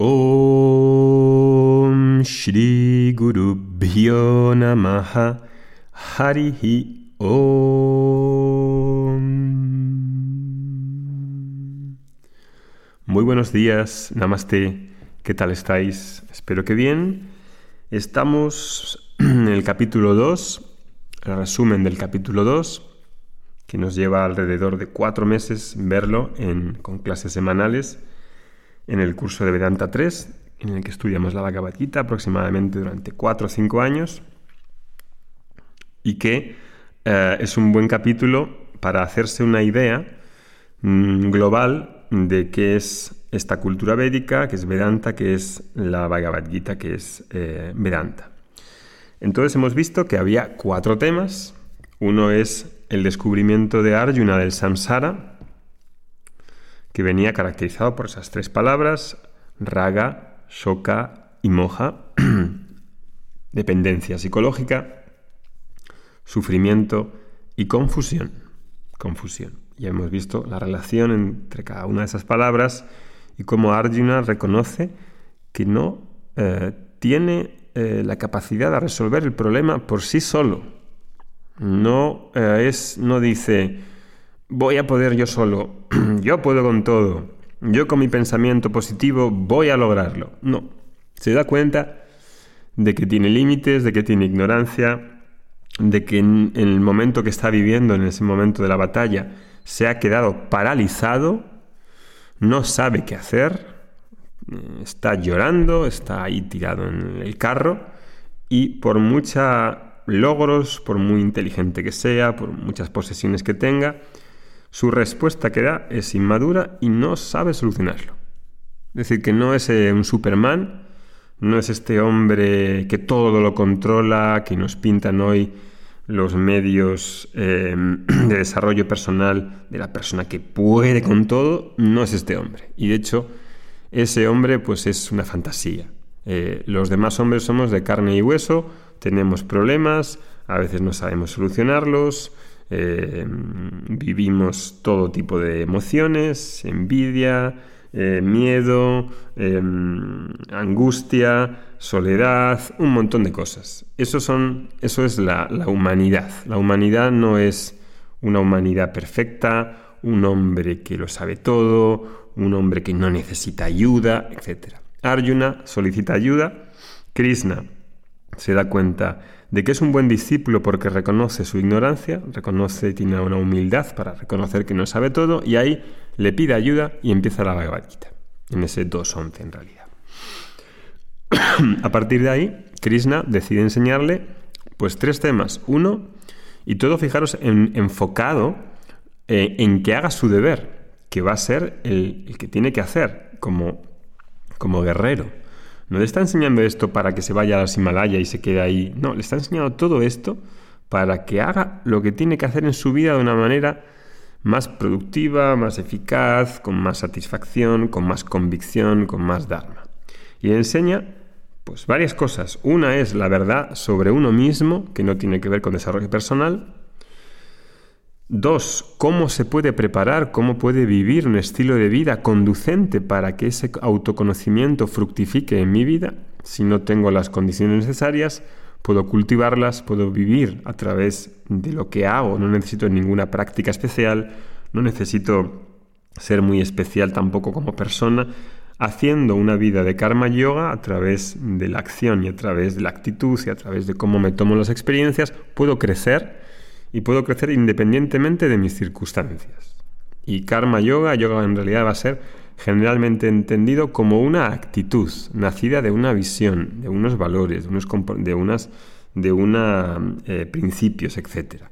Om Shri Guru Bhyo Namaha Harihi Om. Muy buenos días, Namaste. ¿Qué tal estáis? Espero que bien. Estamos en el capítulo 2, el resumen del capítulo 2, que nos lleva alrededor de cuatro meses verlo con clases semanales en el curso de Vedanta 3, en el que estudiamos la Bhagavad Gita aproximadamente durante 4 o 5 años, y que eh, es un buen capítulo para hacerse una idea mm, global de qué es esta cultura védica, que es Vedanta, que es la Bhagavad Gita, que es eh, Vedanta. Entonces hemos visto que había cuatro temas. Uno es el descubrimiento de Arjuna del samsara, que venía caracterizado por esas tres palabras, raga, shoka y moja, dependencia psicológica, sufrimiento y confusión. Confusión. Ya hemos visto la relación entre cada una de esas palabras y cómo Arjuna reconoce que no eh, tiene eh, la capacidad de resolver el problema por sí solo. No, eh, es, no dice, voy a poder yo solo, yo puedo con todo, yo con mi pensamiento positivo voy a lograrlo. No, se da cuenta de que tiene límites, de que tiene ignorancia, de que en, el momento que está viviendo, en ese momento de la batalla, se ha quedado paralizado, no sabe qué hacer, está llorando, está ahí tirado en el carro y por muchos logros, por muy inteligente que sea, por muchas posesiones que tenga, su respuesta que da es inmadura y no sabe solucionarlo. Es decir, que no es eh, un Superman, no es este hombre que todo lo controla, que nos pintan hoy los medios em, de desarrollo personal de la persona que puede con todo, no es este hombre. Y de hecho, ese hombre pues es una fantasía. Eh, los demás hombres somos de carne y hueso, tenemos problemas, a veces no sabemos solucionarlos, eh, vivimos todo tipo de emociones, envidia, eh, miedo, eh, angustia, soledad, un montón de cosas. Eso, son, eso es la, la, humanidad. La humanidad no es una humanidad perfecta, un hombre que lo sabe todo, un hombre que no necesita ayuda, etc. Arjuna solicita ayuda, Krishna se da cuenta de que es un buen discípulo porque reconoce su ignorancia, reconoce, tiene una humildad para reconocer que no sabe todo y ahí le pide ayuda y empieza la Bhagavad en ese 2.11 en realidad. A partir de ahí, Krishna decide enseñarle pues tres temas. Uno, y todo fijaros en, enfocado eh, en que haga su deber, que va a ser el, el que tiene que hacer como, como guerrero. No le está enseñando esto para que se vaya a los Himalaya y se quede ahí. No, le está enseñando todo esto para que haga lo que tiene que hacer en su vida de una manera más productiva, más eficaz, con más satisfacción, con más convicción, con más dharma. Y le enseña pues varias cosas. Una es la verdad sobre uno mismo, que no tiene que ver con desarrollo personal. Dos, cómo se puede preparar, cómo puede vivir un estilo de vida conducente para que ese autoconocimiento fructifique en mi vida. Si no tengo las condiciones necesarias, puedo cultivarlas, puedo vivir a través de lo que hago, no necesito ninguna práctica especial, no necesito ser muy especial tampoco como persona, haciendo una vida de karma yoga a través de la acción y a través de la actitud y a través de cómo me tomo las experiencias, puedo crecer y puedo crecer independientemente de mis circunstancias. Y karma yoga, yoga en realidad va a ser generalmente entendido como una actitud nacida de una visión, de unos valores, de unos, de unas, de una, eh, principios, etc.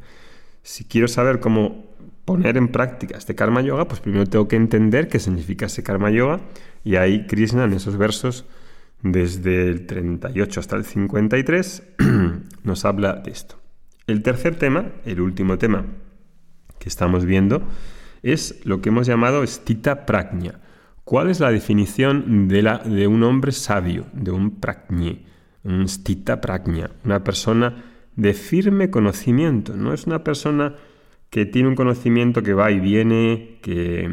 Si quiero saber cómo poner en práctica este karma yoga, pues primero tengo que entender qué significa ese karma yoga y ahí Krishna en esos versos desde el 38 hasta el 53 nos habla de esto. El tercer tema, el último tema que estamos viendo, es lo que hemos llamado stita prajna. ¿Cuál es la definición de, un hombre sabio, de un prajñe, un stita prajna, una persona de firme conocimiento? No es una persona que tiene un conocimiento que va y viene, que,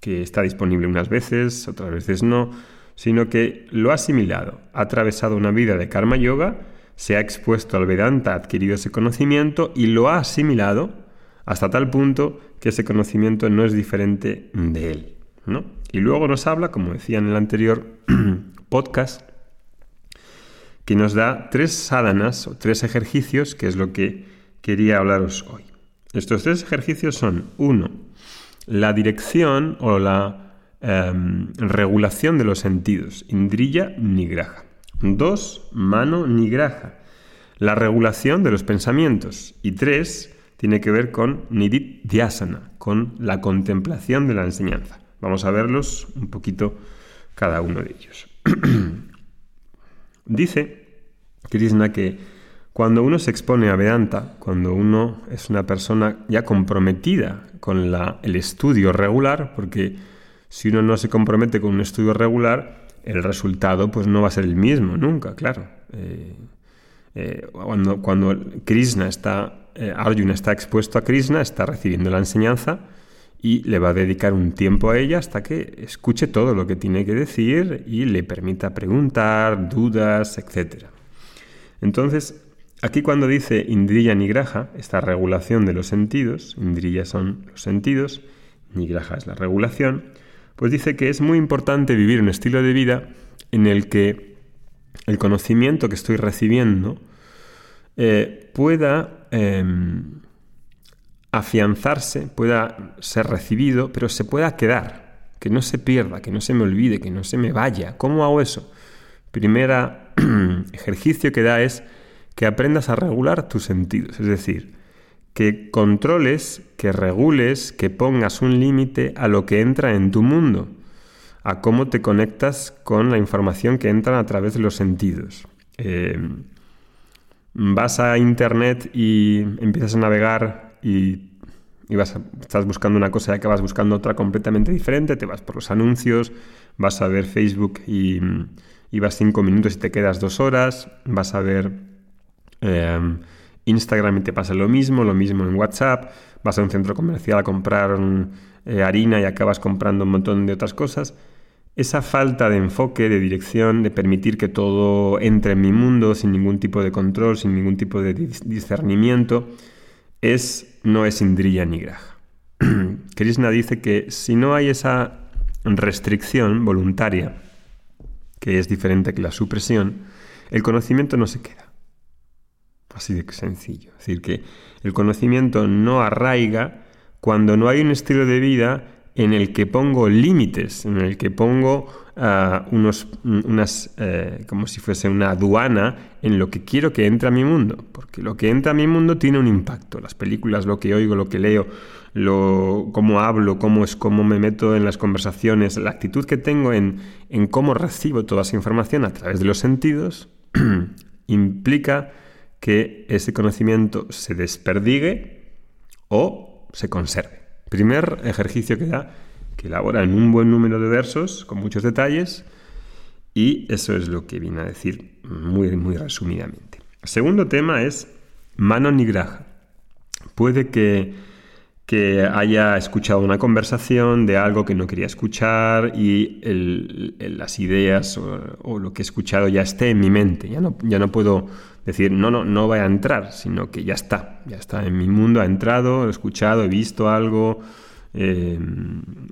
que está disponible unas veces, otras veces no, sino que lo ha asimilado, ha atravesado una vida de karma yoga, se ha expuesto al Vedanta, ha adquirido ese conocimiento y lo ha asimilado hasta tal punto que ese conocimiento no es diferente de él. ¿no? Y luego nos habla, como decía en el anterior podcast, que nos da tres sadhanas o tres ejercicios, que es lo que quería hablaros hoy. Estos tres ejercicios son, uno, la dirección o la em, regulación de los sentidos, indriya nigraha. Dos, mano nigraha, la regulación de los pensamientos. Y tres, tiene que ver con nidit dhyasana, con la contemplación de la enseñanza. Vamos a verlos un poquito cada uno de ellos. Dice Krishna que cuando uno se expone a Vedanta, cuando uno es una persona ya comprometida con el estudio regular, porque si uno no se compromete con un estudio regular, el resultado pues no va a ser el mismo nunca, claro. Eh, eh, cuando, Krishna está, eh, Arjuna está expuesto a Krishna, está recibiendo la enseñanza, y le va a dedicar un tiempo a ella hasta que escuche todo lo que tiene que decir y le permita preguntar, dudas, etc. Entonces, aquí cuando dice Indriya Nigraha, esta regulación de los sentidos, Indriya son los sentidos, Nigraha es la regulación, pues dice que es muy importante vivir un estilo de vida en el que el conocimiento que estoy recibiendo eh, pueda em, afianzarse, pueda ser recibido, pero se pueda quedar, que no se pierda, que no se me olvide, que no se me vaya. ¿Cómo hago eso? Primera ejercicio que da es que aprendas a regular tus sentidos, es decir, que controles, que regules, que pongas un límite a lo que entra en tu mundo, a cómo te conectas con la información que entra a través de los sentidos. Eh, vas a internet y empiezas a navegar y, vas estás buscando una cosa y acabas buscando otra completamente diferente, te vas por los anuncios, vas a ver Facebook y, vas cinco minutos y te quedas dos horas, vas a ver em, Instagram y te pasa lo mismo, lo mismo en WhatsApp, vas a un centro comercial a comprar eh, harina y acabas comprando un montón de otras cosas. Esa falta de enfoque, de dirección, de permitir que todo entre en mi mundo sin ningún tipo de control, sin ningún tipo de discernimiento, es, no es Indriya Nigraha. Krishna dice que si no hay esa restricción voluntaria, que es diferente que la supresión, el conocimiento no se queda. Así de sencillo. Es decir, que el conocimiento no arraiga cuando no hay un estilo de vida en el que pongo límites, en el que pongo ah, unos, unas, eh, como si fuese una aduana en lo que quiero que entre a mi mundo, porque lo que entra a mi mundo tiene un impacto. Las películas, lo que oigo, lo que leo, lo, cómo hablo, cómo es cómo me meto en las conversaciones, la actitud que tengo en, en cómo recibo toda esa información a través de los sentidos, implica que ese conocimiento se desperdigue o se conserve. Primer ejercicio que da, que elabora en un buen número de versos, con muchos detalles, y eso es lo que viene a decir muy, muy resumidamente. segundo tema es mano nigraja. Puede que, que, haya escuchado una conversación de algo que no quería escuchar y las ideas o, o, lo que he escuchado ya esté en mi mente. Ya no, ya no puedo decir, no, no, no vaya a entrar, sino que ya está, ya está en mi mundo, ha entrado, he escuchado, he visto algo, eh,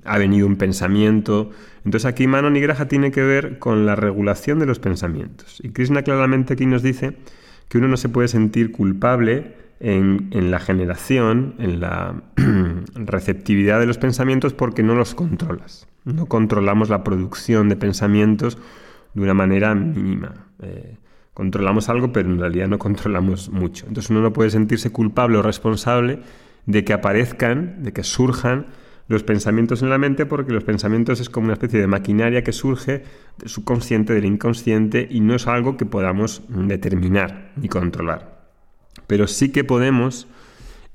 ha venido un pensamiento. Entonces aquí Mano Nigraja tiene que ver con la regulación de los pensamientos. Y Krishna claramente aquí nos dice que uno no se puede sentir culpable en, en la generación, en la receptividad de los pensamientos porque no los controlas. No controlamos la producción de pensamientos de una manera mínima. Eh, controlamos algo, pero en realidad no controlamos mucho. Entonces uno no puede sentirse culpable o responsable de que aparezcan, de que surjan los pensamientos en la mente, porque los pensamientos es como una especie de maquinaria que surge del subconsciente, del inconsciente, y no es algo que podamos determinar ni controlar. Pero sí que podemos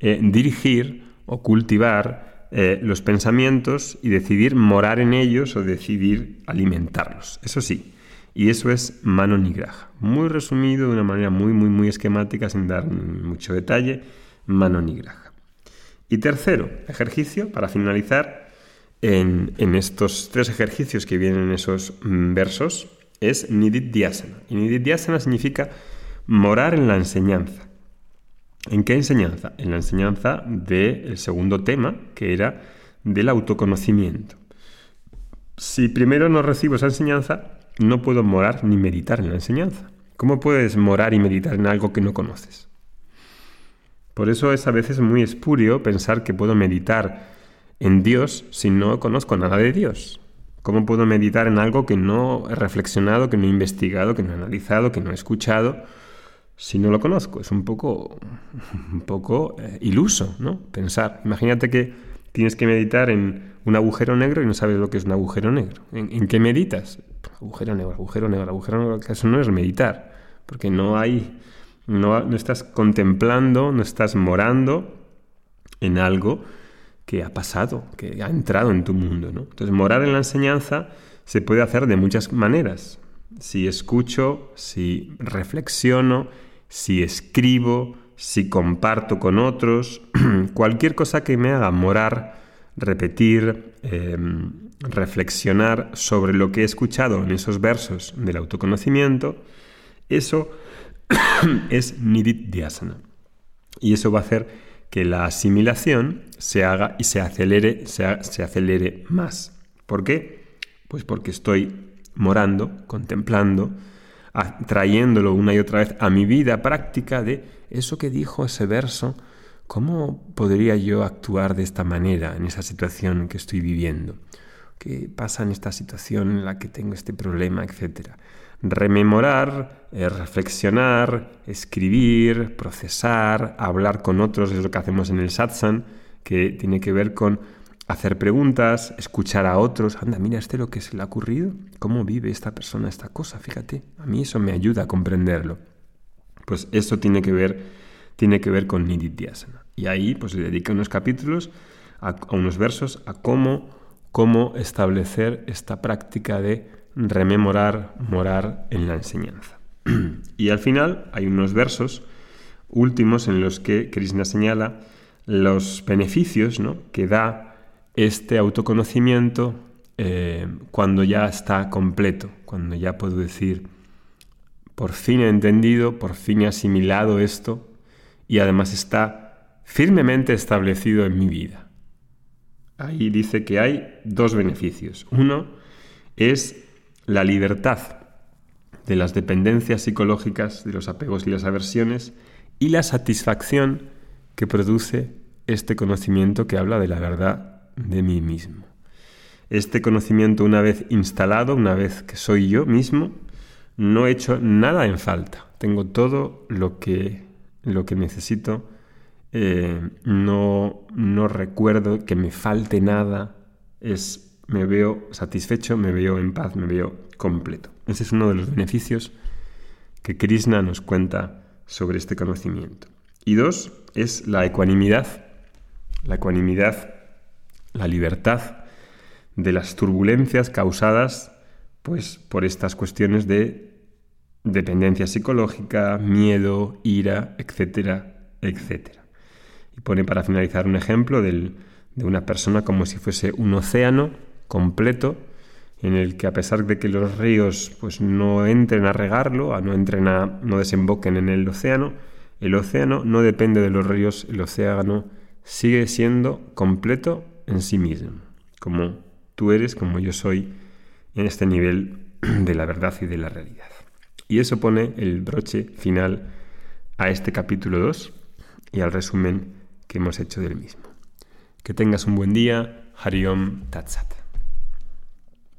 eh, dirigir o cultivar eh, los pensamientos y decidir morar en ellos o decidir alimentarlos. Eso sí, y eso es mano nigraja. Muy resumido, de una manera muy, muy, muy esquemática, sin dar mucho detalle, mano nigraja. Y tercero, ejercicio, para finalizar, en, estos tres ejercicios que vienen en esos versos es Nidit Dhyasana. Y Nidit Dhyasana significa morar en la enseñanza. ¿En qué enseñanza? En la enseñanza del segundo tema, que era del autoconocimiento. Si primero no recibo esa enseñanza, no puedo morar ni meditar en la enseñanza. ¿Cómo puedes morar y meditar en algo que no conoces? Por eso es a veces muy espurio pensar que puedo meditar en Dios si no conozco nada de Dios. ¿Cómo puedo meditar en algo que no he reflexionado, que no he investigado, que no he analizado, que no he escuchado, si no lo conozco? Es un poco, un poco eh, iluso, ¿no? Pensar. Imagínate que tienes que meditar en un agujero negro y no sabes lo que es un agujero negro. ¿En, qué meditas? Agujero negro, agujero negro, agujero negro. Eso no es meditar, porque no hay, no, no estás contemplando, no estás morando en algo que ha pasado, que ha entrado en tu mundo. ¿no? Entonces, morar en la enseñanza se puede hacer de muchas maneras. Si escucho, si reflexiono, si escribo, si comparto con otros, cualquier cosa que me haga morar, repetir, em, reflexionar sobre lo que he escuchado en esos versos del autoconocimiento, eso es Nidit Dhyasana. Y eso va a hacer que la asimilación se haga y se acelere, se, acelere más. ¿Por qué? Pues porque estoy morando, contemplando, trayéndolo una y otra vez a mi vida práctica de eso que dijo ese verso, ¿cómo podría yo actuar de esta manera en esa situación que estoy viviendo? ¿Qué pasa en esta situación en la que tengo este problema, etcétera? Rememorar, eh, reflexionar, escribir, procesar, hablar con otros, es lo que hacemos en el satsang, que tiene que ver con hacer preguntas, escuchar a otros. Anda, mira este lo que se le ha ocurrido, cómo vive esta persona esta cosa, fíjate. A mí eso me ayuda a comprenderlo. Pues eso tiene que ver, tiene que ver con Nididhyasana. Y ahí pues se dedica unos capítulos, a, unos versos, a cómo, cómo establecer esta práctica de rememorar, morar en la enseñanza. y al final hay unos versos últimos en los que Krishna señala los beneficios que da este autoconocimiento eh, cuando ya está completo, cuando ya puedo decir, por fin he entendido, por fin he asimilado esto y además está firmemente establecido en mi vida. Ahí dice que hay dos beneficios. Uno es la libertad de las dependencias psicológicas, de los apegos y las aversiones, y la satisfacción que produce este conocimiento que habla de la verdad de mí mismo. Este conocimiento una vez instalado, una vez que soy yo mismo, no he hecho nada en falta. Tengo todo lo que, lo que necesito. Eh, no, no recuerdo que me falte nada. Es me veo satisfecho, me veo en paz, me veo completo. Ese es uno de los beneficios que Krishna nos cuenta sobre este conocimiento. Y dos, es la ecuanimidad. La ecuanimidad, la libertad de las turbulencias causadas pues, por estas cuestiones de dependencia psicológica, miedo, ira, etcétera, etcétera. Y pone para finalizar un ejemplo de una persona como si fuese un océano completo en el que a pesar de que los ríos pues no entren a regarlo, a no entren a no desemboquen en el océano, el océano no depende de los ríos, el océano sigue siendo completo en sí mismo, como tú eres, como yo soy en este nivel de la verdad y de la realidad. Y eso pone el broche final a este capítulo 2 y al resumen que hemos hecho del mismo. Que tengas un buen día. Hariom Tatsat.